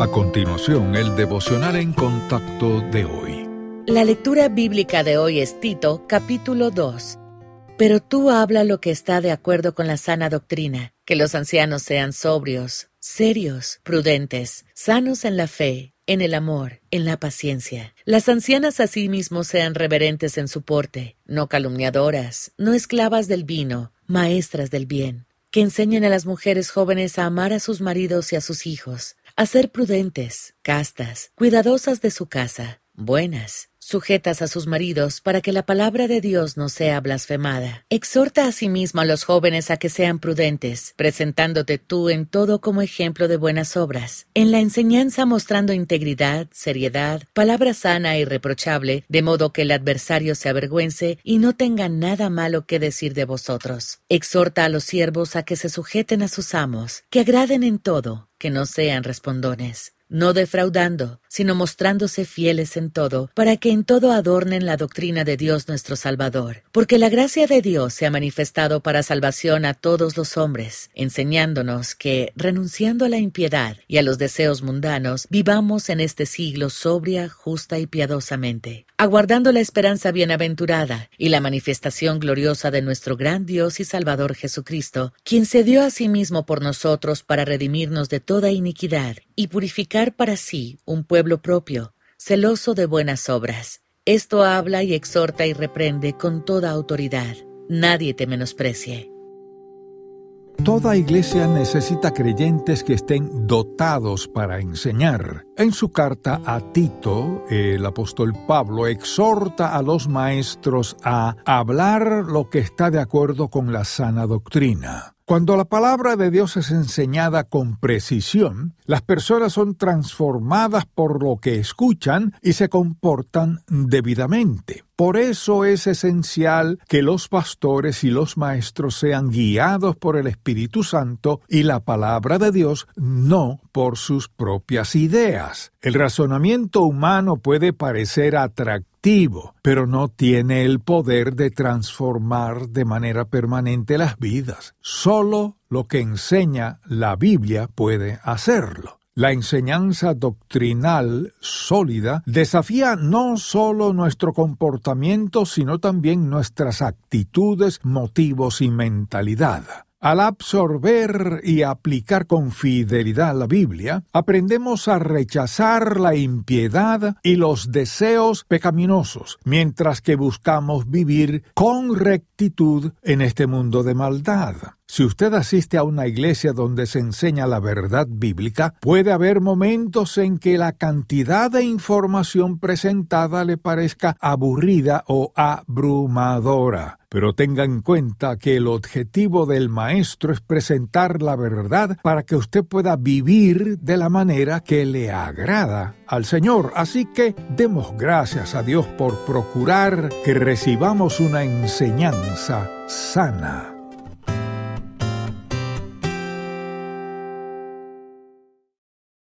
A continuación, el devocional en contacto de hoy. La lectura bíblica de hoy es Tito, capítulo 2. Pero tú habla lo que está de acuerdo con la sana doctrina, que los ancianos sean sobrios, serios, prudentes, sanos en la fe, en el amor, en la paciencia. Las ancianas asimismo sean reverentes en su porte, no calumniadoras, no esclavas del vino, maestras del bien que enseñen a las mujeres jóvenes a amar a sus maridos y a sus hijos, a ser prudentes, castas, cuidadosas de su casa, buenas, sujetas a sus maridos para que la palabra de Dios no sea blasfemada. Exhorta asimismo a los jóvenes a que sean prudentes, presentándote tú en todo como ejemplo de buenas obras, en la enseñanza mostrando integridad, seriedad, palabra sana y reprochable, de modo que el adversario se avergüence y no tenga nada malo que decir de vosotros. Exhorta a los siervos a que se sujeten a sus amos, que agraden en todo, que no sean respondones no defraudando, sino mostrándose fieles en todo, para que en todo adornen la doctrina de Dios nuestro Salvador. Porque la gracia de Dios se ha manifestado para salvación a todos los hombres, enseñándonos que, renunciando a la impiedad y a los deseos mundanos, vivamos en este siglo sobria, justa y piadosamente, aguardando la esperanza bienaventurada y la manifestación gloriosa de nuestro gran Dios y Salvador Jesucristo, quien se dio a sí mismo por nosotros para redimirnos de toda iniquidad y purificar para sí un pueblo propio, celoso de buenas obras. Esto habla y exhorta y reprende con toda autoridad. Nadie te menosprecie. Toda iglesia necesita creyentes que estén dotados para enseñar. En su carta a Tito, el apóstol Pablo exhorta a los maestros a hablar lo que está de acuerdo con la sana doctrina. Cuando la palabra de Dios es enseñada con precisión, las personas son transformadas por lo que escuchan y se comportan debidamente. Por eso es esencial que los pastores y los maestros sean guiados por el Espíritu Santo y la palabra de Dios, no por sus propias ideas. El razonamiento humano puede parecer atractivo, pero no tiene el poder de transformar de manera permanente las vidas. Solo lo que enseña la Biblia puede hacerlo. La enseñanza doctrinal sólida desafía no solo nuestro comportamiento, sino también nuestras actitudes, motivos y mentalidad. Al absorber y aplicar con fidelidad la Biblia, aprendemos a rechazar la impiedad y los deseos pecaminosos, mientras que buscamos vivir con rectitud en este mundo de maldad. Si usted asiste a una iglesia donde se enseña la verdad bíblica, puede haber momentos en que la cantidad de información presentada le parezca aburrida o abrumadora. Pero tenga en cuenta que el objetivo del maestro es presentar la verdad para que usted pueda vivir de la manera que le agrada al Señor. Así que demos gracias a Dios por procurar que recibamos una enseñanza sana.